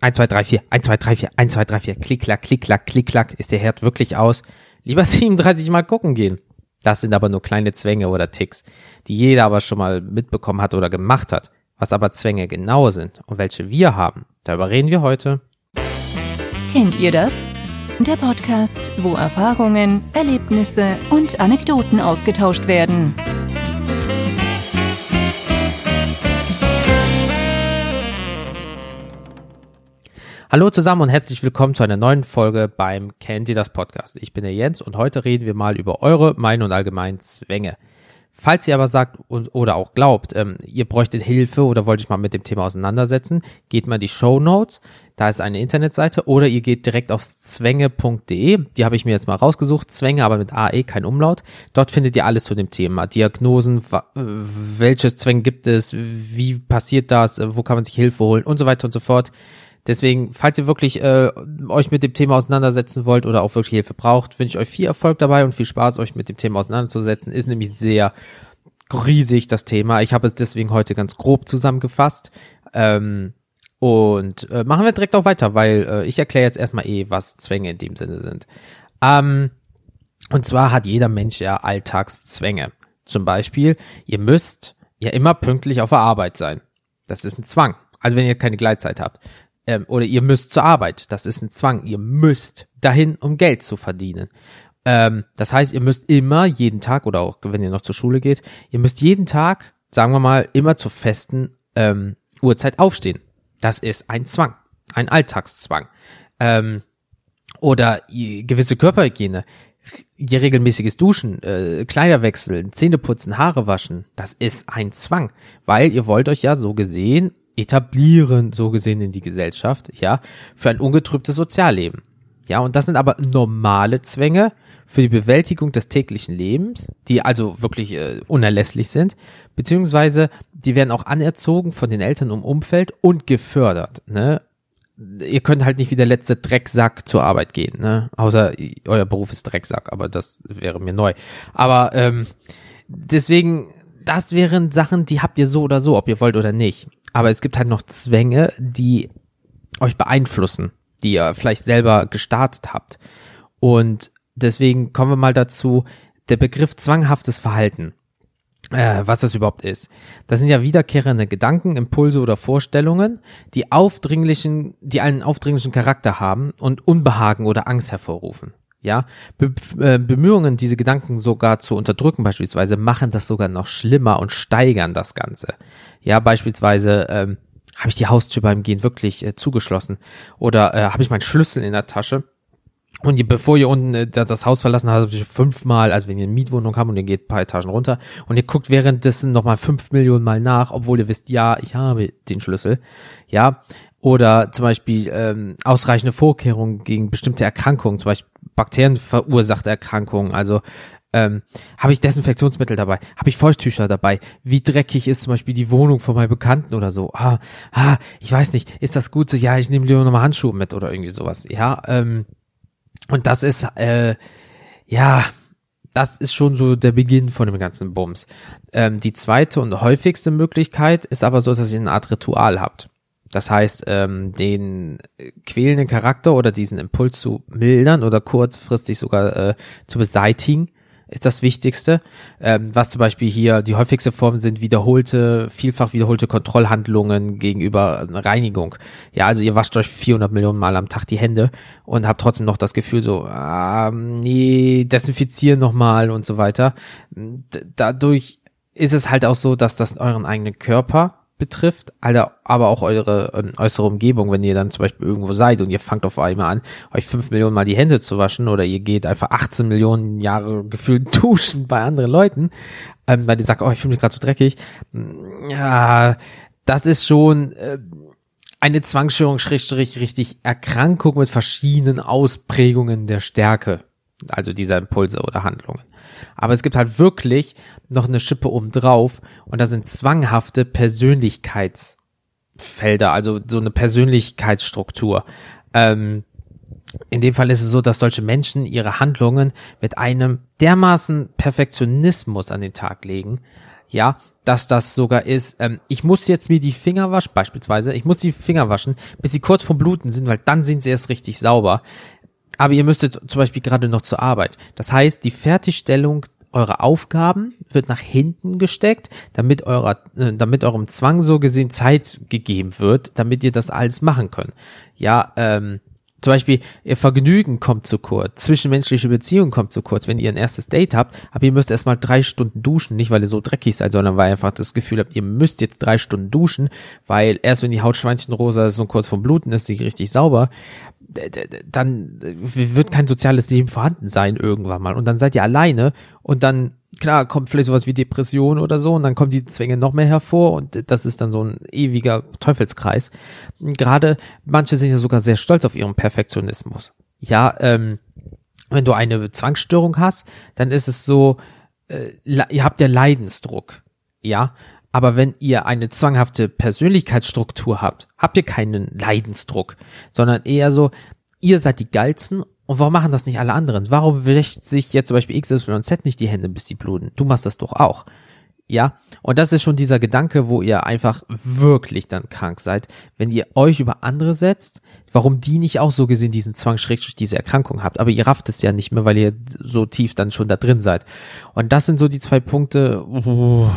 1, 2, 3, 4, 1, 2, 3, 4, 1, 2, 3, 4, klick, klack, klick, klack, klick, klack, ist der Herd wirklich aus? Lieber 37 Mal gucken gehen. Das sind aber nur kleine Zwänge oder Ticks, die jeder aber schon mal mitbekommen hat oder gemacht hat. Was aber Zwänge genau sind und welche wir haben, darüber reden wir heute. Kennt ihr das? Der Podcast, wo Erfahrungen, Erlebnisse und Anekdoten ausgetauscht werden. Hallo zusammen und herzlich willkommen zu einer neuen Folge beim ihr das Podcast. Ich bin der Jens und heute reden wir mal über eure Meinung und allgemeinen Zwänge. Falls ihr aber sagt und, oder auch glaubt, ähm, ihr bräuchtet Hilfe oder wollt euch mal mit dem Thema auseinandersetzen, geht mal die Show Notes. Da ist eine Internetseite oder ihr geht direkt auf zwänge.de. Die habe ich mir jetzt mal rausgesucht. Zwänge, aber mit AE, kein Umlaut. Dort findet ihr alles zu dem Thema. Diagnosen, welche Zwänge gibt es, wie passiert das, wo kann man sich Hilfe holen und so weiter und so fort. Deswegen, falls ihr wirklich äh, euch mit dem Thema auseinandersetzen wollt oder auch wirklich Hilfe braucht, wünsche ich euch viel Erfolg dabei und viel Spaß, euch mit dem Thema auseinanderzusetzen. Ist nämlich sehr riesig das Thema. Ich habe es deswegen heute ganz grob zusammengefasst. Ähm, und äh, machen wir direkt auch weiter, weil äh, ich erkläre jetzt erstmal eh, was Zwänge in dem Sinne sind. Ähm, und zwar hat jeder Mensch ja Alltagszwänge. Zum Beispiel, ihr müsst ja immer pünktlich auf der Arbeit sein. Das ist ein Zwang. Also wenn ihr keine Gleitzeit habt ähm, oder ihr müsst zur Arbeit. Das ist ein Zwang. Ihr müsst dahin, um Geld zu verdienen. Ähm, das heißt, ihr müsst immer jeden Tag oder auch wenn ihr noch zur Schule geht, ihr müsst jeden Tag, sagen wir mal, immer zur festen ähm, Uhrzeit aufstehen. Das ist ein Zwang, ein Alltagszwang. Ähm, oder gewisse Körperhygiene, ihr regelmäßiges Duschen, äh, Kleider wechseln, Zähne putzen, Haare waschen, das ist ein Zwang, weil ihr wollt euch ja so gesehen etablieren, so gesehen in die Gesellschaft, ja, für ein ungetrübtes Sozialleben. Ja, und das sind aber normale Zwänge für die Bewältigung des täglichen Lebens, die also wirklich äh, unerlässlich sind, beziehungsweise die werden auch anerzogen von den Eltern im Umfeld und gefördert. Ne? Ihr könnt halt nicht wie der letzte Drecksack zur Arbeit gehen, ne? Außer euer Beruf ist Drecksack, aber das wäre mir neu. Aber ähm, deswegen, das wären Sachen, die habt ihr so oder so, ob ihr wollt oder nicht. Aber es gibt halt noch Zwänge, die euch beeinflussen, die ihr vielleicht selber gestartet habt. Und deswegen kommen wir mal dazu, der Begriff zwanghaftes Verhalten. Äh, was das überhaupt ist. Das sind ja wiederkehrende Gedanken, Impulse oder Vorstellungen, die aufdringlichen, die einen aufdringlichen Charakter haben und Unbehagen oder Angst hervorrufen. Ja, Be äh, Bemühungen, diese Gedanken sogar zu unterdrücken beispielsweise, machen das sogar noch schlimmer und steigern das Ganze. Ja, beispielsweise ähm, habe ich die Haustür beim Gehen wirklich äh, zugeschlossen oder äh, habe ich meinen Schlüssel in der Tasche und ihr, bevor ihr unten äh, das Haus verlassen habt, fünfmal, also wenn ihr eine Mietwohnung habt und ihr geht paar Etagen runter und ihr guckt währenddessen nochmal fünf Millionen Mal nach, obwohl ihr wisst, ja, ich habe den Schlüssel, ja, oder zum Beispiel ähm, ausreichende Vorkehrungen gegen bestimmte Erkrankungen, zum Beispiel bakterienverursachte Erkrankungen, also ähm, habe ich Desinfektionsmittel dabei, habe ich Feuchttücher dabei, wie dreckig ist zum Beispiel die Wohnung von meinen Bekannten oder so, ah, ah, ich weiß nicht, ist das gut so, ja, ich nehme lieber nochmal Handschuhe mit oder irgendwie sowas, ja, ähm, und das ist, äh, ja, das ist schon so der Beginn von dem ganzen Bums. Ähm, die zweite und häufigste Möglichkeit ist aber so, dass ihr eine Art Ritual habt. Das heißt, ähm, den quälenden Charakter oder diesen Impuls zu mildern oder kurzfristig sogar äh, zu beseitigen, ist das Wichtigste. Ähm, was zum Beispiel hier die häufigste Form sind wiederholte, vielfach wiederholte Kontrollhandlungen gegenüber Reinigung. Ja, also ihr wascht euch 400 Millionen Mal am Tag die Hände und habt trotzdem noch das Gefühl so, ah, nee, desinfizieren nochmal und so weiter. D dadurch ist es halt auch so, dass das euren eigenen Körper betrifft, aber auch eure äh, äußere Umgebung, wenn ihr dann zum Beispiel irgendwo seid und ihr fangt auf einmal an, euch fünf Millionen Mal die Hände zu waschen oder ihr geht einfach 18 Millionen Jahre gefühlt duschen bei anderen Leuten, ähm, weil die sagt, oh, ich fühle mich gerade so dreckig. Mm, ja, das ist schon äh, eine Zwangsstörung, schrägstrich richtig Erkrankung mit verschiedenen Ausprägungen der Stärke, also dieser Impulse oder Handlungen. Aber es gibt halt wirklich noch eine Schippe oben drauf und da sind zwanghafte Persönlichkeitsfelder, also so eine Persönlichkeitsstruktur. Ähm, in dem Fall ist es so, dass solche Menschen ihre Handlungen mit einem dermaßen Perfektionismus an den Tag legen, ja, dass das sogar ist, ähm, ich muss jetzt mir die Finger waschen, beispielsweise, ich muss die Finger waschen, bis sie kurz vom Bluten sind, weil dann sind sie erst richtig sauber. Aber ihr müsstet zum Beispiel gerade noch zur Arbeit. Das heißt, die Fertigstellung eurer Aufgaben wird nach hinten gesteckt, damit eurer, äh, damit eurem Zwang so gesehen Zeit gegeben wird, damit ihr das alles machen könnt. Ja, ähm, zum Beispiel, ihr Vergnügen kommt zu kurz, zwischenmenschliche Beziehung kommt zu kurz, wenn ihr ein erstes Date habt, aber ihr müsst erstmal drei Stunden duschen, nicht weil ihr so dreckig seid, sondern weil ihr einfach das Gefühl habt, ihr müsst jetzt drei Stunden duschen, weil erst wenn die Haut schweinchenrosa ist und kurz vom Bluten ist, sie richtig sauber, dann wird kein soziales Leben vorhanden sein irgendwann mal. Und dann seid ihr alleine und dann, klar, kommt vielleicht sowas wie Depression oder so und dann kommen die Zwänge noch mehr hervor und das ist dann so ein ewiger Teufelskreis. Gerade manche sind ja sogar sehr stolz auf ihren Perfektionismus. Ja, ähm, wenn du eine Zwangsstörung hast, dann ist es so, äh, ihr habt ja Leidensdruck. Ja, aber wenn ihr eine zwanghafte Persönlichkeitsstruktur habt, habt ihr keinen Leidensdruck, sondern eher so, ihr seid die Geilsten und warum machen das nicht alle anderen? Warum wäscht sich jetzt zum Beispiel X, Y und Z nicht die Hände, bis sie bluten? Du machst das doch auch. Ja, und das ist schon dieser Gedanke, wo ihr einfach wirklich dann krank seid, wenn ihr euch über andere setzt, warum die nicht auch so gesehen diesen Zwang schrägstrich diese Erkrankung habt, aber ihr rafft es ja nicht mehr, weil ihr so tief dann schon da drin seid. Und das sind so die zwei Punkte, uh,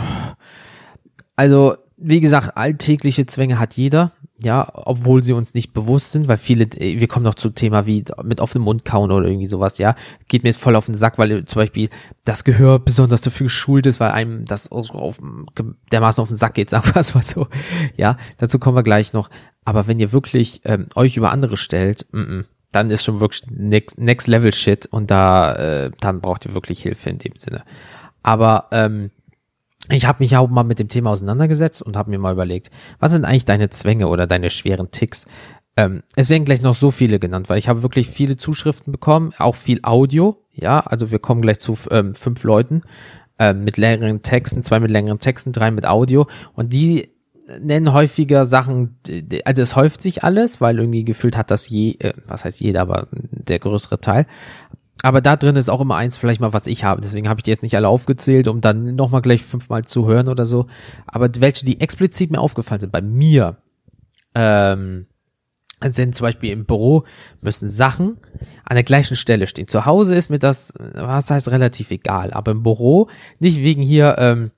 also, wie gesagt, alltägliche Zwänge hat jeder, ja, obwohl sie uns nicht bewusst sind, weil viele, wir kommen noch zu Thema wie mit offenem Mund kauen oder irgendwie sowas, ja, geht mir jetzt voll auf den Sack, weil zum Beispiel das Gehör besonders dafür geschult ist, weil einem das auf, dermaßen auf den Sack geht, sagen wir es mal so, ja, dazu kommen wir gleich noch, aber wenn ihr wirklich ähm, euch über andere stellt, m -m, dann ist schon wirklich next, next Level Shit und da, äh, dann braucht ihr wirklich Hilfe in dem Sinne. Aber ähm, ich habe mich auch mal mit dem Thema auseinandergesetzt und habe mir mal überlegt, was sind eigentlich deine Zwänge oder deine schweren Ticks? Ähm, es werden gleich noch so viele genannt, weil ich habe wirklich viele Zuschriften bekommen, auch viel Audio. Ja, also wir kommen gleich zu ähm, fünf Leuten äh, mit längeren Texten, zwei mit längeren Texten, drei mit Audio und die nennen häufiger Sachen, also es häuft sich alles, weil irgendwie gefühlt hat das je, äh, was heißt jeder, aber der größere Teil aber da drin ist auch immer eins vielleicht mal, was ich habe. Deswegen habe ich die jetzt nicht alle aufgezählt, um dann nochmal gleich fünfmal zu hören oder so. Aber welche, die explizit mir aufgefallen sind, bei mir, ähm, sind zum Beispiel im Büro, müssen Sachen an der gleichen Stelle stehen. Zu Hause ist mir das, was heißt relativ egal, aber im Büro, nicht wegen hier, ähm,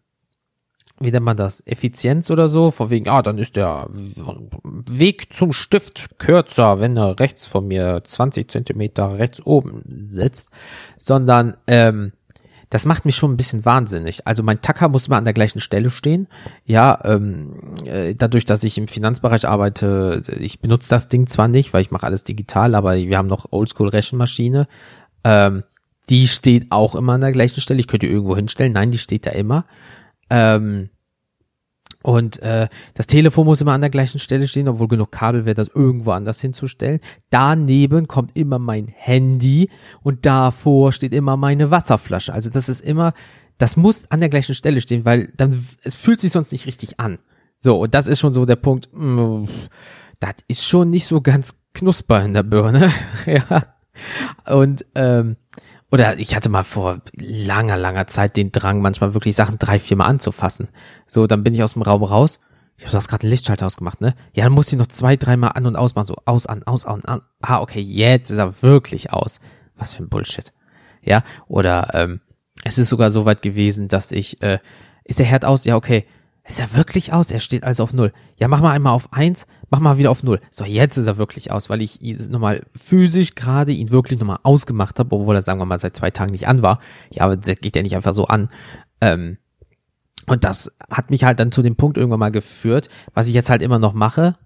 wie nennt man das, Effizienz oder so, vor wegen, ah, dann ist der Weg zum Stift kürzer, wenn er rechts von mir 20 Zentimeter rechts oben sitzt, sondern ähm, das macht mich schon ein bisschen wahnsinnig. Also mein Tacker muss immer an der gleichen Stelle stehen. Ja, ähm, äh, dadurch, dass ich im Finanzbereich arbeite, ich benutze das Ding zwar nicht, weil ich mache alles digital, aber wir haben noch Oldschool-Rechenmaschine. Ähm, die steht auch immer an der gleichen Stelle. Ich könnte die irgendwo hinstellen. Nein, die steht da immer. Ähm, und äh, das Telefon muss immer an der gleichen Stelle stehen, obwohl genug Kabel wäre, das irgendwo anders hinzustellen. Daneben kommt immer mein Handy und davor steht immer meine Wasserflasche. Also das ist immer, das muss an der gleichen Stelle stehen, weil dann es fühlt sich sonst nicht richtig an. So, und das ist schon so der Punkt, mh, mm, das ist schon nicht so ganz knusper in der Birne. ja. Und ähm, oder ich hatte mal vor langer, langer Zeit den Drang, manchmal wirklich Sachen drei, viermal anzufassen. So, dann bin ich aus dem Raum raus. Ich habe gerade einen Lichtschalter ausgemacht, ne? Ja, dann muss ich noch zwei, dreimal an und aus machen. So, aus, an, aus, an, an. Ah, okay, jetzt ist er wirklich aus. Was für ein Bullshit. Ja, oder ähm, es ist sogar so weit gewesen, dass ich, äh, ist der Herd aus? Ja, okay. Ist er wirklich aus? Er steht also auf Null. Ja, mach mal einmal auf eins, mach mal wieder auf Null. So, jetzt ist er wirklich aus, weil ich ihn nochmal physisch gerade ihn wirklich nochmal ausgemacht habe, obwohl er, sagen wir mal, seit zwei Tagen nicht an war. Ja, aber das geht ja nicht einfach so an. Ähm, und das hat mich halt dann zu dem Punkt irgendwann mal geführt, was ich jetzt halt immer noch mache.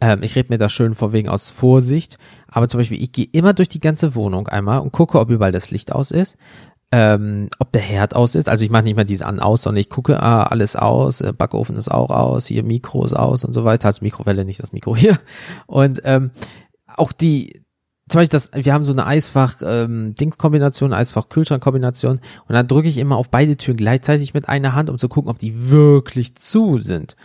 Ähm, ich rede mir das schön vor wegen aus Vorsicht. Aber zum Beispiel, ich gehe immer durch die ganze Wohnung einmal und gucke, ob überall das Licht aus ist ähm, ob der Herd aus ist. Also ich mache nicht mal dieses an aus, sondern ich gucke, ah, alles aus, äh, Backofen ist auch aus, hier Mikro ist aus und so weiter. Also Mikrowelle, nicht das Mikro hier. Und ähm, auch die, zum Beispiel das, wir haben so eine Eisfach-Ding-Kombination, ähm, Eisfach-Kühlschrank-Kombination und dann drücke ich immer auf beide Türen gleichzeitig mit einer Hand, um zu gucken, ob die wirklich zu sind.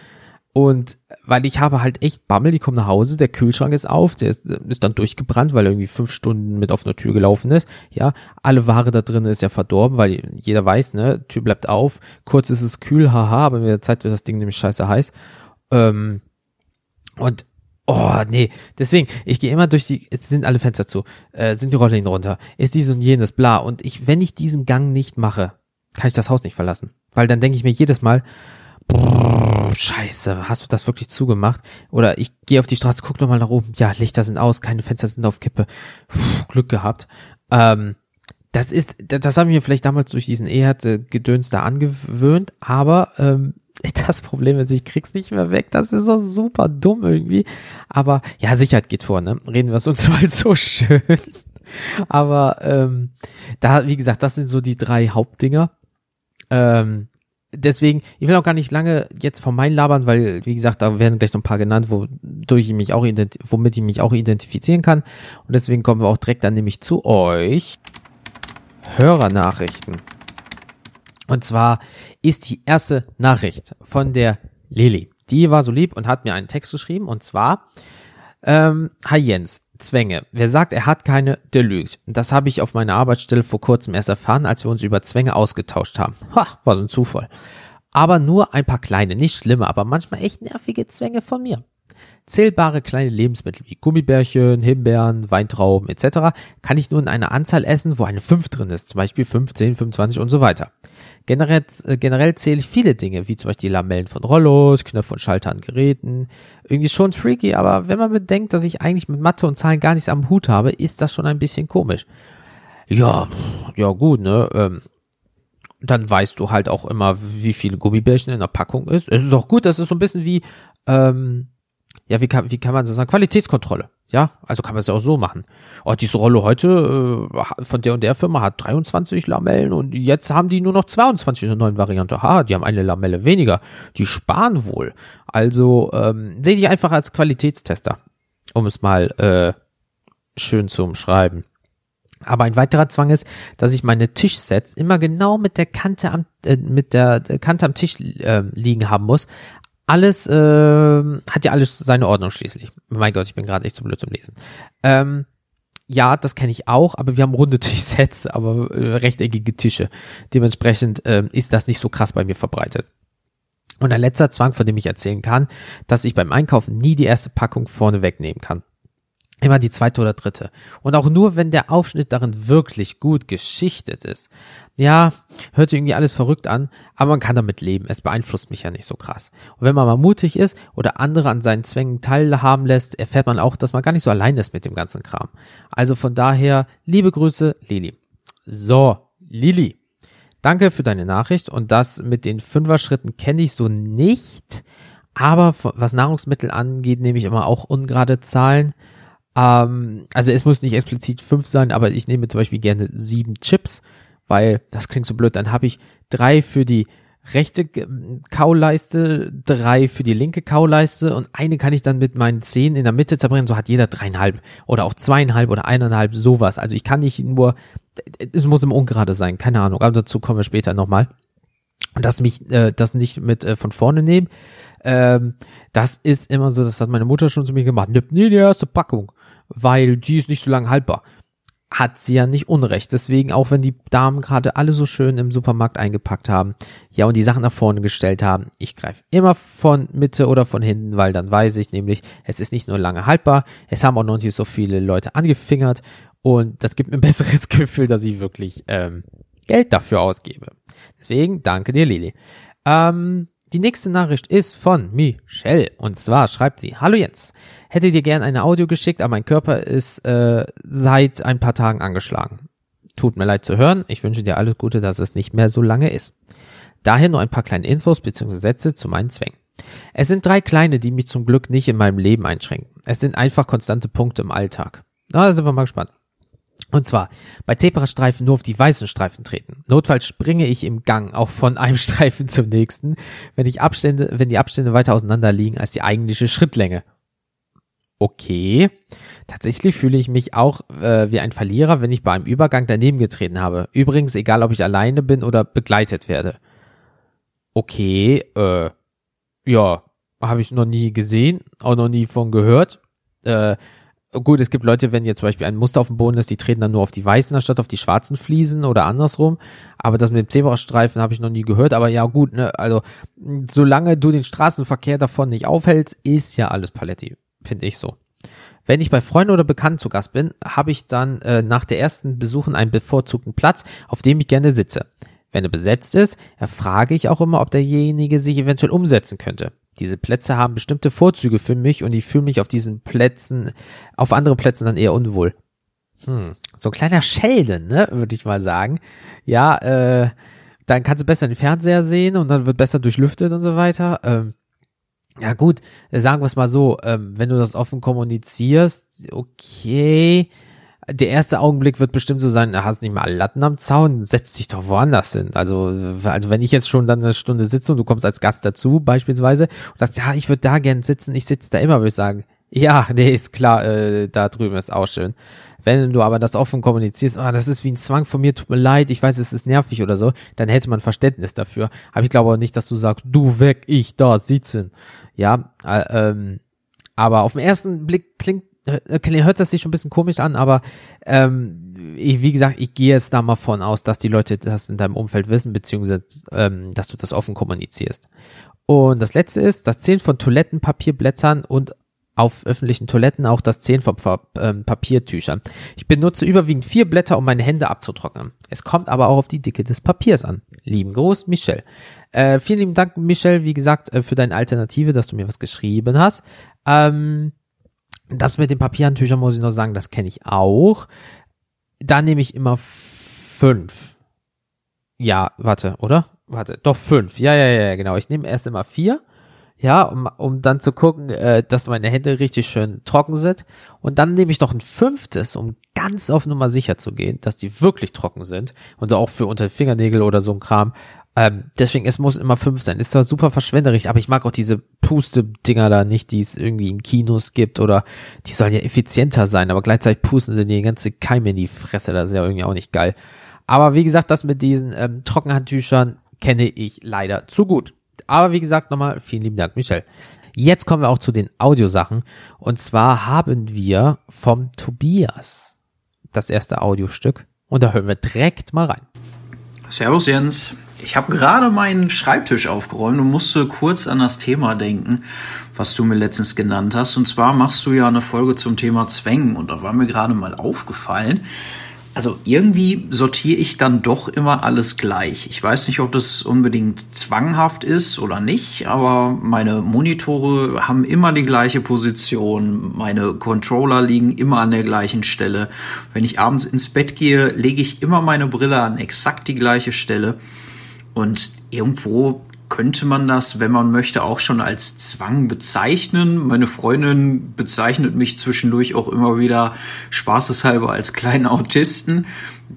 Und weil ich habe halt echt Bammel, die kommen nach Hause, der Kühlschrank ist auf, der ist, ist dann durchgebrannt, weil er irgendwie fünf Stunden mit offener Tür gelaufen ist. Ja, alle Ware da drin ist ja verdorben, weil jeder weiß, ne, Tür bleibt auf, kurz ist es kühl, haha, aber mit der Zeit wird das Ding nämlich scheiße heiß. Ähm, und Oh, nee. Deswegen, ich gehe immer durch die, jetzt sind alle Fenster zu, äh, sind die Rollläden runter, ist dies und jenes, bla. Und ich, wenn ich diesen Gang nicht mache, kann ich das Haus nicht verlassen. Weil dann denke ich mir jedes Mal, boah, scheiße, hast du das wirklich zugemacht? Oder ich gehe auf die Straße, guck nochmal nach oben, ja, Lichter sind aus, keine Fenster sind auf Kippe. Puh, Glück gehabt. Ähm, das ist, das, das habe ich vielleicht damals durch diesen Ehrt-Gedöns da angewöhnt, aber ähm, das Problem ist, ich krieg's nicht mehr weg. Das ist so super dumm irgendwie. Aber ja, Sicherheit geht vor, ne? Reden wir es uns mal so schön. Aber ähm, da, wie gesagt, das sind so die drei Hauptdinger. Ähm, deswegen, ich will auch gar nicht lange jetzt von meinen labern, weil, wie gesagt, da werden gleich noch ein paar genannt, wodurch ich mich auch womit ich mich auch identifizieren kann. Und deswegen kommen wir auch direkt dann nämlich zu euch. Hörernachrichten. Und zwar ist die erste Nachricht von der Lili. Die war so lieb und hat mir einen Text geschrieben und zwar, ähm, Hi Jens, Zwänge. Wer sagt, er hat keine, der lügt. Das habe ich auf meiner Arbeitsstelle vor kurzem erst erfahren, als wir uns über Zwänge ausgetauscht haben. Ha, war so ein Zufall. Aber nur ein paar kleine, nicht schlimme, aber manchmal echt nervige Zwänge von mir. Zählbare kleine Lebensmittel wie Gummibärchen, Himbeeren, Weintrauben etc. kann ich nur in einer Anzahl essen, wo eine 5 drin ist, zum Beispiel 15, 25 und so weiter. Generell, äh, generell zähle ich viele Dinge, wie zum Beispiel die Lamellen von Rollos, Knöpfe und Schalter an Geräten. Irgendwie schon freaky, aber wenn man bedenkt, dass ich eigentlich mit Mathe und Zahlen gar nichts am Hut habe, ist das schon ein bisschen komisch. Ja, ja gut, ne? Ähm, dann weißt du halt auch immer, wie viele Gummibärchen in der Packung ist. Es ist auch gut, das ist so ein bisschen wie, ähm, ja, wie kann, wie kann man so sagen, Qualitätskontrolle. Ja, also kann man es ja auch so machen. Oh, diese Rolle heute äh, von der und der Firma hat 23 Lamellen und jetzt haben die nur noch 22 in der neuen Variante. Ha, die haben eine Lamelle weniger. Die sparen wohl. Also ähm, sehe ich einfach als Qualitätstester, um es mal äh, schön zu umschreiben. Aber ein weiterer Zwang ist, dass ich meine Tischsets immer genau mit der Kante am äh, mit der Kante am Tisch äh, liegen haben muss, alles äh, hat ja alles seine Ordnung schließlich. Mein Gott, ich bin gerade echt so blöd zum Lesen. Ähm, ja, das kenne ich auch, aber wir haben runde Tischsets, aber äh, rechteckige Tische. Dementsprechend äh, ist das nicht so krass bei mir verbreitet. Und ein letzter Zwang, von dem ich erzählen kann, dass ich beim Einkaufen nie die erste Packung vorne wegnehmen kann. Immer die zweite oder dritte. Und auch nur, wenn der Aufschnitt darin wirklich gut geschichtet ist. Ja, hört irgendwie alles verrückt an, aber man kann damit leben. Es beeinflusst mich ja nicht so krass. Und wenn man mal mutig ist oder andere an seinen Zwängen teilhaben lässt, erfährt man auch, dass man gar nicht so allein ist mit dem ganzen Kram. Also von daher, liebe Grüße, Lili. So, Lili. Danke für deine Nachricht und das mit den Fünfer-Schritten kenne ich so nicht. Aber was Nahrungsmittel angeht, nehme ich immer auch ungerade Zahlen. Ähm, also es muss nicht explizit fünf sein, aber ich nehme zum Beispiel gerne sieben Chips, weil das klingt so blöd. Dann habe ich drei für die rechte Kauleiste, drei für die linke Kauleiste und eine kann ich dann mit meinen Zehen in der Mitte zerbrechen. So hat jeder dreieinhalb oder auch zweieinhalb oder eineinhalb sowas. Also ich kann nicht nur, es muss im Ungerade sein, keine Ahnung. Aber dazu kommen wir später nochmal. Und das mich, äh, das nicht mit äh, von vorne nehmen. Ähm, das ist immer so, das hat meine Mutter schon zu mir gemacht. Nimm nie die erste Packung weil die ist nicht so lange haltbar. Hat sie ja nicht unrecht. Deswegen, auch wenn die Damen gerade alle so schön im Supermarkt eingepackt haben, ja, und die Sachen nach vorne gestellt haben, ich greife immer von Mitte oder von hinten, weil dann weiß ich nämlich, es ist nicht nur lange haltbar, es haben auch noch nicht so viele Leute angefingert und das gibt mir ein besseres Gefühl, dass ich wirklich ähm, Geld dafür ausgebe. Deswegen danke dir, Lili. Ähm, die nächste Nachricht ist von Michelle. Und zwar schreibt sie, Hallo Jens, hätte dir gern eine Audio geschickt, aber mein Körper ist äh, seit ein paar Tagen angeschlagen. Tut mir leid zu hören, ich wünsche dir alles Gute, dass es nicht mehr so lange ist. Daher nur ein paar kleine Infos bzw. Sätze zu meinen Zwängen. Es sind drei kleine, die mich zum Glück nicht in meinem Leben einschränken. Es sind einfach konstante Punkte im Alltag. Na, da sind wir mal gespannt. Und zwar bei Zebrastreifen nur auf die weißen Streifen treten. Notfalls springe ich im Gang auch von einem Streifen zum nächsten, wenn ich Abstände, wenn die Abstände weiter auseinander liegen als die eigentliche Schrittlänge. Okay. Tatsächlich fühle ich mich auch äh, wie ein Verlierer, wenn ich bei einem Übergang daneben getreten habe. Übrigens, egal ob ich alleine bin oder begleitet werde. Okay, äh, ja, habe ich noch nie gesehen, auch noch nie von gehört. Äh, gut, es gibt Leute, wenn jetzt zum Beispiel ein Muster auf dem Boden ist, die treten dann nur auf die weißen anstatt auf die schwarzen Fliesen oder andersrum. Aber das mit dem Zebrastreifen habe ich noch nie gehört. Aber ja, gut, ne, also solange du den Straßenverkehr davon nicht aufhältst, ist ja alles Paletti, finde ich so. Wenn ich bei Freunden oder Bekannten zu Gast bin, habe ich dann äh, nach der ersten Besuchen einen bevorzugten Platz, auf dem ich gerne sitze. Wenn er besetzt ist, erfrage ich auch immer, ob derjenige sich eventuell umsetzen könnte. Diese Plätze haben bestimmte Vorzüge für mich und ich fühle mich auf diesen Plätzen, auf andere Plätzen dann eher unwohl. Hm, so ein kleiner Sheldon, ne, würde ich mal sagen. Ja, äh, dann kannst du besser den Fernseher sehen und dann wird besser durchlüftet und so weiter. Ähm, ja gut, sagen wir es mal so, ähm, wenn du das offen kommunizierst, okay, der erste Augenblick wird bestimmt so sein, hast nicht mal Latten am Zaun, setz dich doch woanders hin. Also, also wenn ich jetzt schon dann eine Stunde sitze und du kommst als Gast dazu, beispielsweise, und sagst, ja, ich würde da gern sitzen, ich sitze da immer, würde ich sagen, ja, nee, ist klar, äh, da drüben ist auch schön. Wenn du aber das offen kommunizierst, oh, das ist wie ein Zwang von mir, tut mir leid, ich weiß, es ist nervig oder so, dann hätte man Verständnis dafür. Aber ich glaube auch nicht, dass du sagst, du weg, ich da sitzen. Ja, äh, ähm, aber auf den ersten Blick klingt hört das sich schon ein bisschen komisch an, aber ähm, ich, wie gesagt, ich gehe jetzt da mal von aus, dass die Leute das in deinem Umfeld wissen, beziehungsweise ähm, dass du das offen kommunizierst. Und das letzte ist das Zählen von Toilettenpapierblättern und auf öffentlichen Toiletten auch das Zählen von ähm, Papiertüchern. Ich benutze überwiegend vier Blätter, um meine Hände abzutrocknen. Es kommt aber auch auf die Dicke des Papiers an. Lieben Gruß, Michel. Äh, vielen lieben Dank, Michel, wie gesagt, äh, für deine Alternative, dass du mir was geschrieben hast. Ähm, das mit den Papierhandtüchern muss ich noch sagen, das kenne ich auch. Da nehme ich immer fünf. Ja, warte, oder? Warte, doch fünf. Ja, ja, ja, genau. Ich nehme erst immer vier. Ja, um, um dann zu gucken, äh, dass meine Hände richtig schön trocken sind. Und dann nehme ich noch ein fünftes, um ganz auf Nummer sicher zu gehen, dass die wirklich trocken sind. Und auch für unter Fingernägel oder so ein Kram. Ähm, deswegen, es muss immer fünf sein. Ist zwar super verschwenderisch, aber ich mag auch diese Puste-Dinger da nicht, die es irgendwie in Kinos gibt oder die sollen ja effizienter sein, aber gleichzeitig pusten sie die ganze Keime in die Fresse. Das ist ja irgendwie auch nicht geil. Aber wie gesagt, das mit diesen ähm, Trockenhandtüchern kenne ich leider zu gut. Aber wie gesagt, nochmal vielen lieben Dank, Michel. Jetzt kommen wir auch zu den Audiosachen. Und zwar haben wir vom Tobias das erste Audiostück. Und da hören wir direkt mal rein. Servus Jens. Ich habe gerade meinen Schreibtisch aufgeräumt und musste kurz an das Thema denken, was du mir letztens genannt hast. Und zwar machst du ja eine Folge zum Thema Zwängen und da war mir gerade mal aufgefallen, also irgendwie sortiere ich dann doch immer alles gleich. Ich weiß nicht, ob das unbedingt zwanghaft ist oder nicht, aber meine Monitore haben immer die gleiche Position, meine Controller liegen immer an der gleichen Stelle. Wenn ich abends ins Bett gehe, lege ich immer meine Brille an exakt die gleiche Stelle. Und irgendwo könnte man das, wenn man möchte, auch schon als Zwang bezeichnen. Meine Freundin bezeichnet mich zwischendurch auch immer wieder spaßeshalber als kleinen Autisten.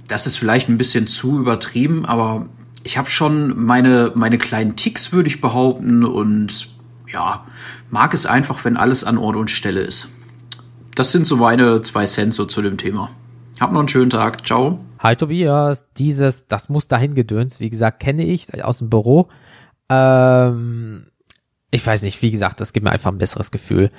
Das ist vielleicht ein bisschen zu übertrieben, aber ich habe schon meine, meine kleinen Ticks, würde ich behaupten, und ja, mag es einfach, wenn alles an Ort und Stelle ist. Das sind so meine zwei Cent so zu dem Thema. Hab noch einen schönen Tag. Ciao. Hi Tobias, dieses, das muss dahin gedöns, wie gesagt, kenne ich aus dem Büro. Ähm, ich weiß nicht, wie gesagt, das gibt mir einfach ein besseres Gefühl.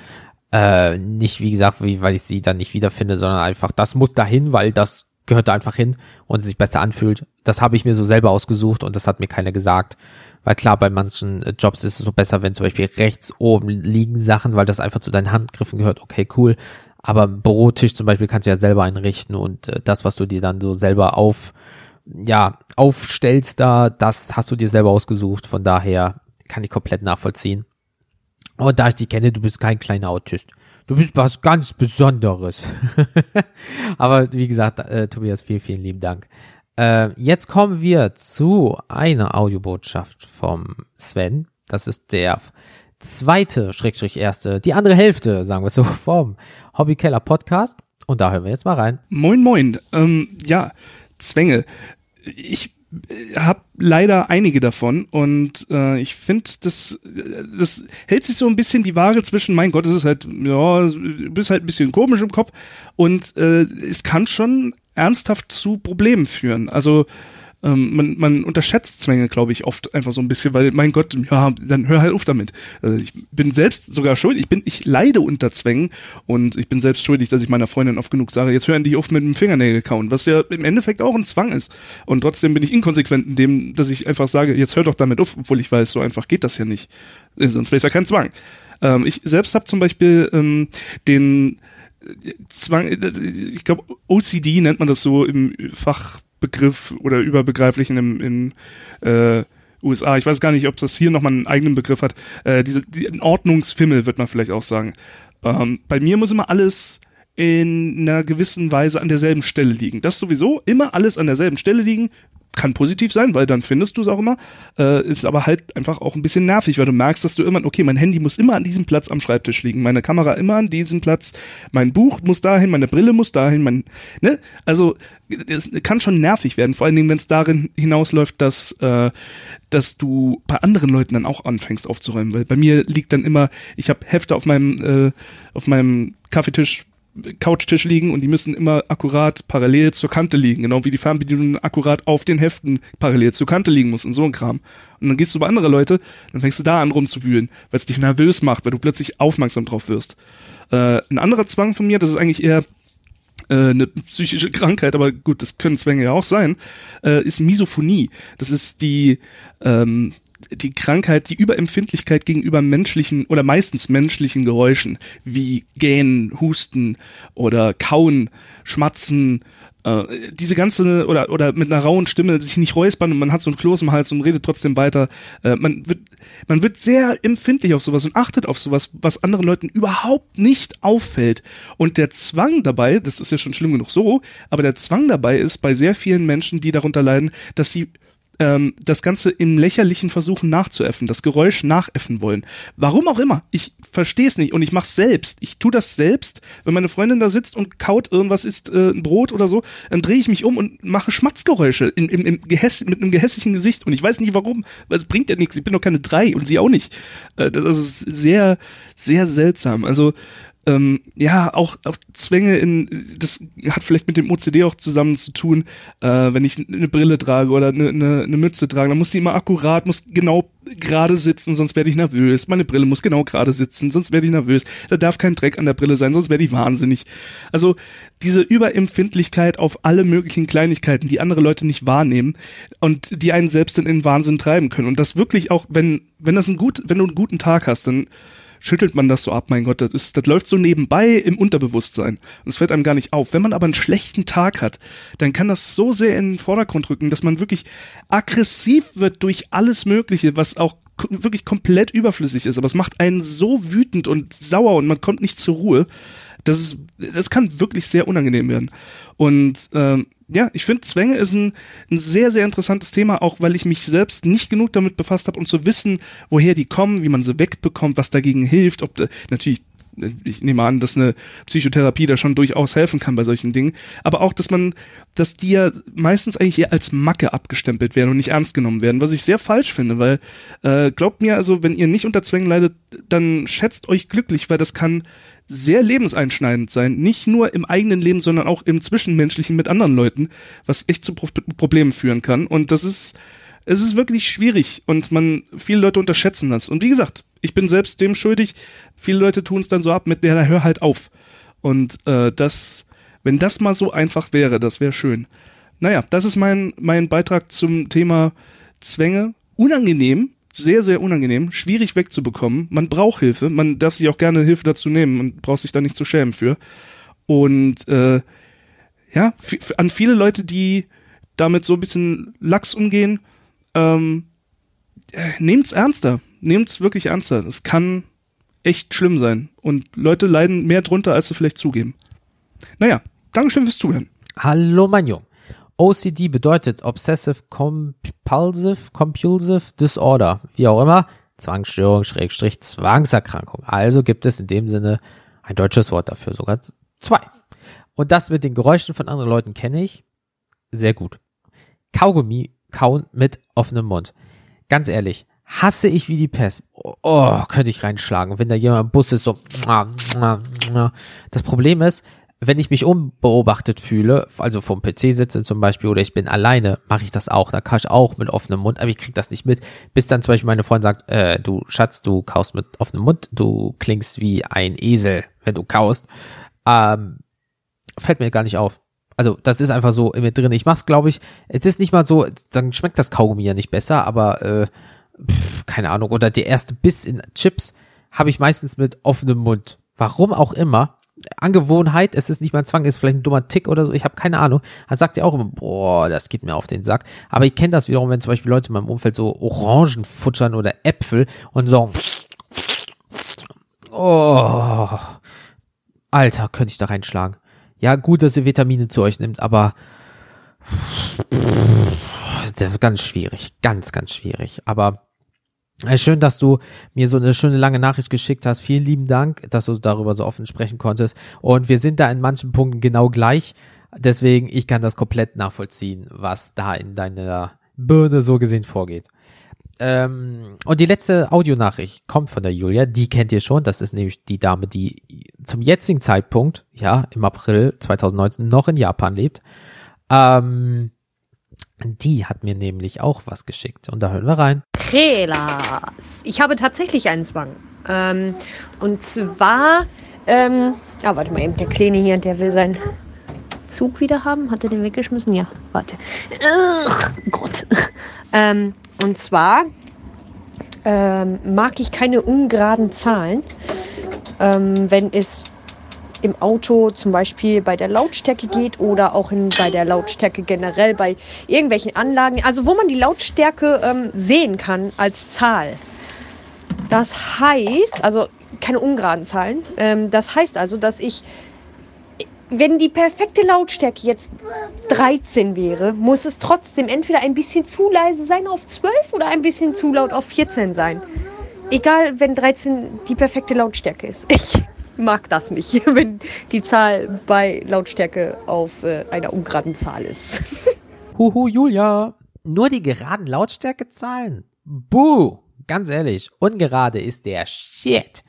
Äh, nicht, wie gesagt, wie, weil ich sie dann nicht wiederfinde, sondern einfach, das muss dahin, weil das gehört da einfach hin und sich besser anfühlt. Das habe ich mir so selber ausgesucht und das hat mir keiner gesagt. Weil klar, bei manchen äh, Jobs ist es so besser, wenn zum Beispiel rechts oben liegen Sachen, weil das einfach zu deinen Handgriffen gehört. Okay, cool. Aber Bürotisch zum Beispiel kannst du ja selber einrichten und äh, das, was du dir dann so selber auf, ja, aufstellst da, das hast du dir selber ausgesucht. Von daher kann ich komplett nachvollziehen. Und da ich dich kenne, du bist kein kleiner Autist. Du bist was ganz Besonderes. Aber wie gesagt, äh, Tobias, vielen, vielen lieben Dank. Äh, jetzt kommen wir zu einer Audiobotschaft vom Sven. Das ist der zweite, Schrägstrich erste, die andere Hälfte, sagen wir so, vom Hobbykeller Podcast. Und da hören wir jetzt mal rein. Moin, moin. Ähm, ja, Zwänge. Ich äh, habe leider einige davon und äh, ich finde, das, das hält sich so ein bisschen die Waage zwischen, mein Gott, es ist halt, ja, du bist halt ein bisschen komisch im Kopf und äh, es kann schon ernsthaft zu Problemen führen. Also Ähm, man, man unterschätzt Zwänge, glaube ich, oft einfach so ein bisschen, weil, mein Gott, ja, dann hör halt auf damit. Also ich bin selbst sogar schuld, ich bin, ich leide unter Zwängen und ich bin selbst schuldig, dass ich meiner Freundin oft genug sage, jetzt hören die auf mit dem Fingernägel kauen, was ja im Endeffekt auch ein Zwang ist. Und trotzdem bin ich inkonsequent in dem, dass ich einfach sage, jetzt hör doch damit auf, obwohl ich weiß, so einfach geht das ja nicht. Äh, sonst wäre es ja kein Zwang. Ähm, ich selbst habe zum Beispiel ähm, den Zwang, ich glaube, OCD nennt man das so im Fachbegriff oder überbegreiflich in, im, in äh, USA. Ich weiß gar nicht, ob das hier nochmal einen eigenen Begriff hat. Äh, diese die Ordnungsfimmel wird man vielleicht auch sagen. Ähm, bei mir muss immer alles in einer gewissen Weise an derselben Stelle liegen. Das sowieso immer alles an derselben Stelle liegen, kann positiv sein, weil dann findest du es auch immer. Äh, ist aber halt einfach auch ein bisschen nervig, weil du merkst, dass du immer, okay, mein Handy muss immer an diesem Platz am Schreibtisch liegen, meine Kamera immer an diesem Platz, mein Buch muss dahin, meine Brille muss dahin, mein, ne? Also es kann schon nervig werden, vor allen Dingen, wenn es darin hinausläuft, dass, äh, dass du bei anderen Leuten dann auch anfängst aufzuräumen. Weil bei mir liegt dann immer, ich habe Hefte auf meinem, äh, auf meinem Kaffeetisch Couchtisch liegen und die müssen immer akkurat parallel zur Kante liegen, genau wie die Fernbedienung akkurat auf den Heften parallel zur Kante liegen muss und so ein Kram. Und dann gehst du bei andere Leute, dann fängst du da an rumzuwühlen, weil es dich nervös macht, weil du plötzlich aufmerksam drauf wirst. Äh, ein anderer Zwang von mir, das ist eigentlich eher äh, eine psychische Krankheit, aber gut, das können Zwänge ja auch sein, äh, ist Misophonie. Das ist die ähm, die Krankheit, die Überempfindlichkeit gegenüber menschlichen oder meistens menschlichen Geräuschen, wie Gähnen, Husten oder Kauen, Schmatzen, äh, diese ganze oder oder mit einer rauen Stimme sich nicht räuspern und man hat so ein Kloß im Hals und redet trotzdem weiter. Äh, man wird man wird sehr empfindlich auf sowas und achtet auf sowas, was anderen Leuten überhaupt nicht auffällt. Und der Zwang dabei, das ist ja schon schlimm genug so, aber der Zwang dabei ist bei sehr vielen Menschen, die darunter leiden, dass sie ähm, das Ganze im lächerlichen versuchen nachzuäffen, das Geräusch nachäffen wollen. Warum auch immer. Ich verstehe es nicht und ich mache selbst. Ich tu das selbst. Wenn meine Freundin da sitzt und kaut irgendwas ist, äh, ein Brot oder so, dann drehe ich mich um und mache Schmatzgeräusche im, im, im mit einem gehässigen Gesicht. Und ich weiß nicht warum, weil es bringt ja nichts. Ich bin doch keine drei und sie auch nicht. Äh, das ist sehr, sehr seltsam. Also ähm, ja, auch, auch Zwänge in, das hat vielleicht mit dem OCD auch zusammen zu tun, äh, wenn ich eine Brille trage oder eine, eine, eine Mütze trage, dann muss die immer akkurat, muss genau gerade sitzen, sonst werde ich nervös. Meine Brille muss genau gerade sitzen, sonst werde ich nervös. Da darf kein Dreck an der Brille sein, sonst werde ich wahnsinnig. Also diese Überempfindlichkeit auf alle möglichen Kleinigkeiten, die andere Leute nicht wahrnehmen und die einen selbst in den Wahnsinn treiben können. Und das wirklich auch, wenn, wenn das ein gut, wenn du einen guten Tag hast, dann schüttelt man das so ab, mein Gott, das, ist, das läuft so nebenbei im Unterbewusstsein. Und es fällt einem gar nicht auf. Wenn man aber einen schlechten Tag hat, dann kann das so sehr in den Vordergrund rücken, dass man wirklich aggressiv wird durch alles Mögliche, was auch wirklich komplett überflüssig ist. Aber es macht einen so wütend und sauer und man kommt nicht zur Ruhe. Das ist, das kann wirklich sehr unangenehm werden. Und ähm, ja, ich finde, Zwänge ist ein, ein sehr, sehr interessantes Thema, auch weil ich mich selbst nicht genug damit befasst habe, um zu wissen, woher die kommen, wie man sie wegbekommt, was dagegen hilft, ob da, natürlich ich nehme an, dass eine Psychotherapie da schon durchaus helfen kann bei solchen Dingen, aber auch, dass man, dass die ja meistens eigentlich eher als Macke abgestempelt werden und nicht ernst genommen werden, was ich sehr falsch finde, weil äh, glaubt mir, also wenn ihr nicht unter Zwängen leidet, dann schätzt euch glücklich, weil das kann sehr lebenseinschneidend sein. Nicht nur im eigenen Leben, sondern auch im Zwischenmenschlichen mit anderen Leuten, was echt zu Pro Problemen führen kann. Und das ist, es ist wirklich schwierig und man, viele Leute unterschätzen das. Und wie gesagt, ich bin selbst dem schuldig. Viele Leute tun es dann so ab mit der, hör halt auf. Und äh, das, wenn das mal so einfach wäre, das wäre schön. Naja, das ist mein, mein Beitrag zum Thema Zwänge. Unangenehm, sehr, sehr unangenehm, schwierig wegzubekommen. Man braucht Hilfe, man darf sich auch gerne Hilfe dazu nehmen und braucht sich da nicht zu schämen für. Und äh, ja, an viele Leute, die damit so ein bisschen lax umgehen, ähm, äh, nehmt's ernster. Nehmt's wirklich ernster. Es kann echt schlimm sein. Und Leute leiden mehr drunter, als sie vielleicht zugeben. Naja, Dankeschön fürs Zuhören. Hallo, mein Junge. OCD bedeutet Obsessive Compulsive Compulsive Disorder, wie auch immer, Zwangsstörung, Schrägstrich, Zwangserkrankung. Also gibt es in dem Sinne ein deutsches Wort dafür, sogar zwei. Und das mit den Geräuschen von anderen Leuten kenne ich sehr gut. Kaugummi kauen mit offenem Mund. Ganz ehrlich, hasse ich wie die Pest. Oh, könnte ich reinschlagen, wenn da jemand im Bus ist, so. Das Problem ist, wenn ich mich unbeobachtet fühle, also vom PC sitze zum Beispiel oder ich bin alleine, mache ich das auch. Da kann ich auch mit offenem Mund, aber ich krieg das nicht mit. Bis dann zum Beispiel meine Freundin sagt, äh, du Schatz, du kaust mit offenem Mund, du klingst wie ein Esel, wenn du kaust. Ähm, fällt mir gar nicht auf. Also das ist einfach so mir drin. Ich mach's, glaube ich, es ist nicht mal so, dann schmeckt das Kaugummi ja nicht besser, aber äh, pff, keine Ahnung. Oder der erste Biss in Chips habe ich meistens mit offenem Mund. Warum auch immer. Angewohnheit, es ist nicht mal Zwang, ist vielleicht ein dummer Tick oder so, ich habe keine Ahnung. Er sagt ja auch immer, boah, das geht mir auf den Sack. Aber ich kenne das wiederum, wenn zum Beispiel Leute in meinem Umfeld so Orangen futtern oder Äpfel und so, oh, Alter, könnte ich da reinschlagen. Ja, gut, dass ihr Vitamine zu euch nimmt, aber ganz schwierig, ganz, ganz schwierig. Aber Schön, dass du mir so eine schöne lange Nachricht geschickt hast. Vielen lieben Dank, dass du darüber so offen sprechen konntest. Und wir sind da in manchen Punkten genau gleich. Deswegen, ich kann das komplett nachvollziehen, was da in deiner Birne so gesehen vorgeht. Ähm, und die letzte Audionachricht kommt von der Julia. Die kennt ihr schon. Das ist nämlich die Dame, die zum jetzigen Zeitpunkt, ja, im April 2019 noch in Japan lebt. Ähm, die hat mir nämlich auch was geschickt und da hören wir rein. Krelas. Ich habe tatsächlich einen Zwang. Ähm, und zwar, ähm, ah, warte mal eben, der Kleine hier, der will seinen Zug wieder haben. Hat er den weggeschmissen? Ja, warte. Ugh, Gott. Ähm, und zwar ähm, mag ich keine ungeraden Zahlen, ähm, wenn es im Auto zum Beispiel bei der Lautstärke geht oder auch in, bei der Lautstärke generell bei irgendwelchen Anlagen, also wo man die Lautstärke ähm, sehen kann als Zahl. Das heißt, also keine ungeraden Zahlen, ähm, das heißt also, dass ich, wenn die perfekte Lautstärke jetzt 13 wäre, muss es trotzdem entweder ein bisschen zu leise sein auf 12 oder ein bisschen zu laut auf 14 sein. Egal, wenn 13 die perfekte Lautstärke ist. Ich mag das nicht, wenn die Zahl bei Lautstärke auf äh, einer ungeraden Zahl ist. Huhu, Julia. Nur die geraden Lautstärkezahlen? Buh. Ganz ehrlich, ungerade ist der Shit.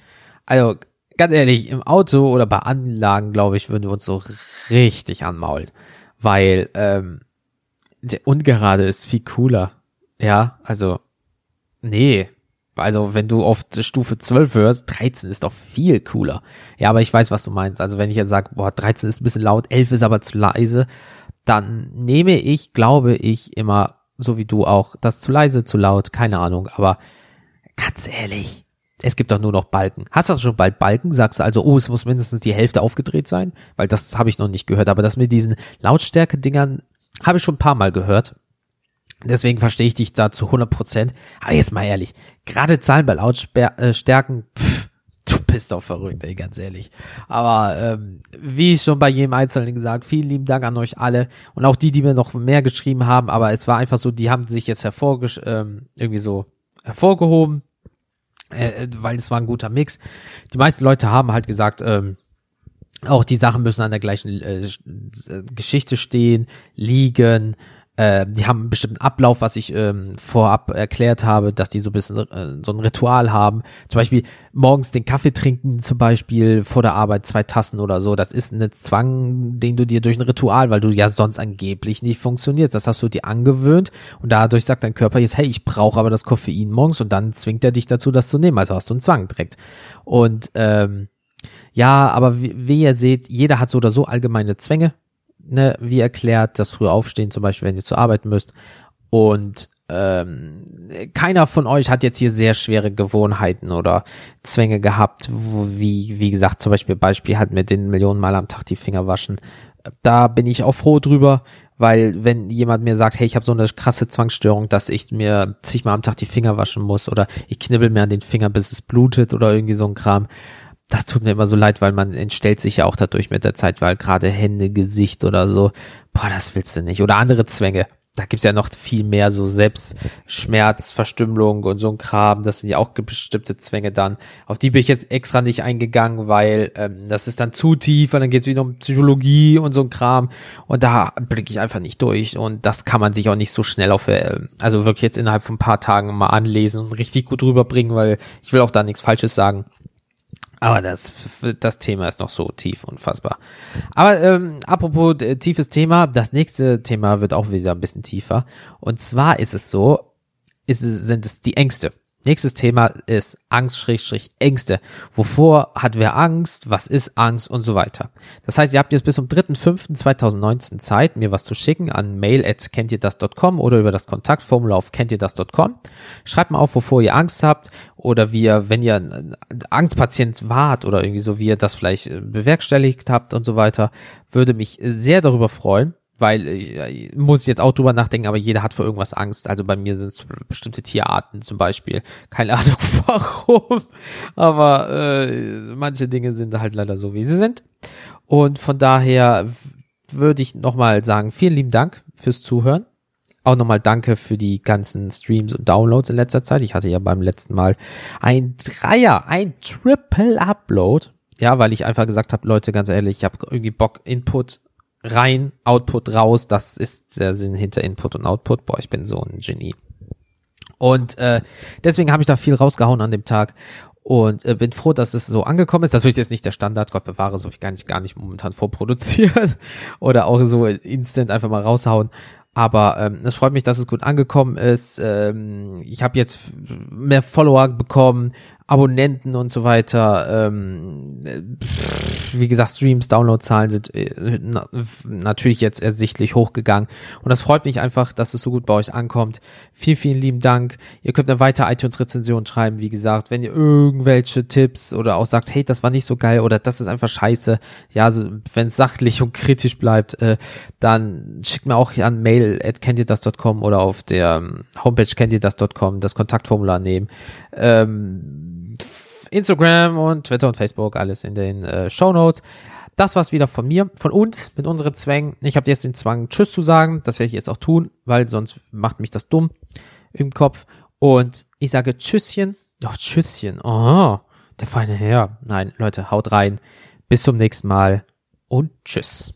Also, ganz ehrlich, im Auto oder bei Anlagen, glaube ich, würden wir uns so richtig anmaulen. Weil, ähm, der ungerade ist viel cooler. Ja, also, nee, also wenn du auf Stufe 12 hörst, 13 ist doch viel cooler. Ja, aber ich weiß, was du meinst. Also wenn ich jetzt sage, boah, 13 ist ein bisschen laut, 11 ist aber zu leise, dann nehme ich, glaube ich, immer, so wie du auch, das zu leise, zu laut, keine Ahnung. Aber ganz ehrlich, es gibt doch nur noch Balken. Hast du schon bald Balken? Sagst du also, oh, es muss mindestens die Hälfte aufgedreht sein? Weil das habe ich noch nicht gehört. Aber das mit diesen Lautstärke-Dingern habe ich schon ein paar Mal gehört. Deswegen verstehe ich dich da zu 100 Prozent. Aber jetzt mal ehrlich, gerade Zahlen bei Lautstärken, pff, du bist doch verrückt, ey, ganz ehrlich. Aber ähm, wie schon bei jedem Einzelnen gesagt, vielen lieben Dank an euch alle und auch die, die mir noch mehr geschrieben haben. Aber es war einfach so, die haben sich jetzt hervorgesch ähm, irgendwie so hervorgehoben, äh, weil es war ein guter Mix. Die meisten Leute haben halt gesagt, ähm, auch die Sachen müssen an der gleichen äh, Geschichte stehen, liegen, äh, die haben einen bestimmten Ablauf, was ich ähm, vorab erklärt habe, dass die so ein bisschen äh, so ein Ritual haben. Zum Beispiel morgens den Kaffee trinken, zum Beispiel vor der Arbeit zwei Tassen oder so. Das ist ein Zwang, den du dir durch ein Ritual, weil du ja sonst angeblich nicht funktionierst. Das hast du dir angewöhnt und dadurch sagt dein Körper jetzt, hey, ich brauche aber das Koffein morgens und dann zwingt er dich dazu, das zu nehmen. Also hast du einen Zwang direkt. Und ähm, ja, aber wie, wie ihr seht, jeder hat so oder so allgemeine Zwänge ne, wie erklärt, das frühe Aufstehen zum Beispiel, wenn ihr zur Arbeit müsst. Und ähm, keiner von euch hat jetzt hier sehr schwere Gewohnheiten oder Zwänge gehabt, wo, wie, wie gesagt, zum Beispiel Beispiel hat mit den Millionen Mal am Tag die Finger waschen. Da bin ich auch froh drüber, weil wenn jemand mir sagt, hey, ich habe so eine krasse Zwangsstörung, dass ich mir zigmal am Tag die Finger waschen muss oder ich knibbel mir an den Finger, bis es blutet oder irgendwie so ein Kram, das tut mir immer so leid, weil man entstellt sich ja auch dadurch mit der Zeit, weil gerade Hände, Gesicht oder so, boah, das willst du nicht. Oder andere Zwänge. Da gibt's ja noch viel mehr so Selbstschmerz, Verstümmelung und so ein Kram. Das sind ja auch bestimmte Zwänge dann. Auf die bin ich jetzt extra nicht eingegangen, weil ähm, das ist dann zu tief und dann geht's wieder um Psychologie und so ein Kram. Und da blicke ich einfach nicht durch. Und das kann man sich auch nicht so schnell auf, äh, also wirklich jetzt innerhalb von ein paar Tagen mal anlesen und richtig gut rüberbringen, weil ich will auch da nichts Falsches sagen. Aber das, das Thema ist noch so tief, unfassbar. Aber ähm, apropos äh, tiefes Thema, das nächste Thema wird auch wieder ein bisschen tiefer. Und zwar ist es so, ist, sind es die Ängste. Nächstes Thema ist Angst, Schrägstrich, Ängste. Wovor hat wer Angst? Was ist Angst? Und so weiter. Das heißt, ihr habt jetzt bis zum 3.5.2019 Zeit, mir was zu schicken an mail at kenntierdas.com oder über das Kontaktformular auf kenntierdas.com. Schreibt mal auf, wovor ihr Angst habt oder wie ihr, wenn ihr ein Angstpatient wart oder irgendwie so, wie ihr das vielleicht äh, bewerkstelligt habt und so weiter, würde mich sehr darüber freuen weil ich, ich muss jetzt auch drüber nachdenken, aber jeder hat vor irgendwas Angst. Also bei mir sind es bestimmte Tierarten zum Beispiel. Keine Ahnung warum, aber äh, manche Dinge sind halt leider so, wie sie sind. Und von daher würde ich nochmal sagen, vielen lieben Dank fürs Zuhören. Auch nochmal danke für die ganzen Streams und Downloads in letzter Zeit. Ich hatte ja beim letzten Mal ein Dreier, ein Triple Upload. Ja, weil ich einfach gesagt habe, Leute, ganz ehrlich, ich habe irgendwie Bock, Input rein, Output raus. Das ist der Sinn hinter Input und Output. Boah, ich bin so ein Genie. Und äh, deswegen habe ich da viel rausgehauen an dem Tag und äh, bin froh, dass es so angekommen ist. Natürlich ist nicht der Standard, Gott bewahre, so viel kann ich gar nicht momentan vorproduzieren oder auch so instant einfach mal raushauen. Aber ähm, es freut mich, dass es gut angekommen ist. Ähm, ich habe jetzt mehr Follower bekommen, Abonnenten und so weiter. Ähm, äh, pff, wie gesagt, Streams, Downloadzahlen sind äh, na, natürlich jetzt ersichtlich hochgegangen. Und das freut mich einfach, dass es so gut bei euch ankommt. Vielen, vielen lieben Dank. Ihr könnt eine weitere iTunes-Rezension schreiben, wie gesagt, wenn ihr irgendwelche Tipps oder auch sagt, hey, das war nicht so geil oder das ist einfach scheiße. Ja, also, wenn es sachlich und kritisch bleibt, äh, dann schickt mir auch an mail at kenntierdas.com oder auf der ähm, Homepage kenntierdas.com das Kontaktformular nehmen. Ähm, Instagram und Twitter und Facebook, alles in den äh, Show Notes. Das war's wieder von mir, von uns, mit unseren Zwängen. Ich habe jetzt den Zwang, Tschüss zu sagen. Das werde ich jetzt auch tun, weil sonst macht mich das dumm im Kopf. Und ich sage Tschüsschen. Oh, Tschüsschen. Oh, der feine Herr. Nein, Leute, haut rein. Bis zum nächsten Mal und Tschüss.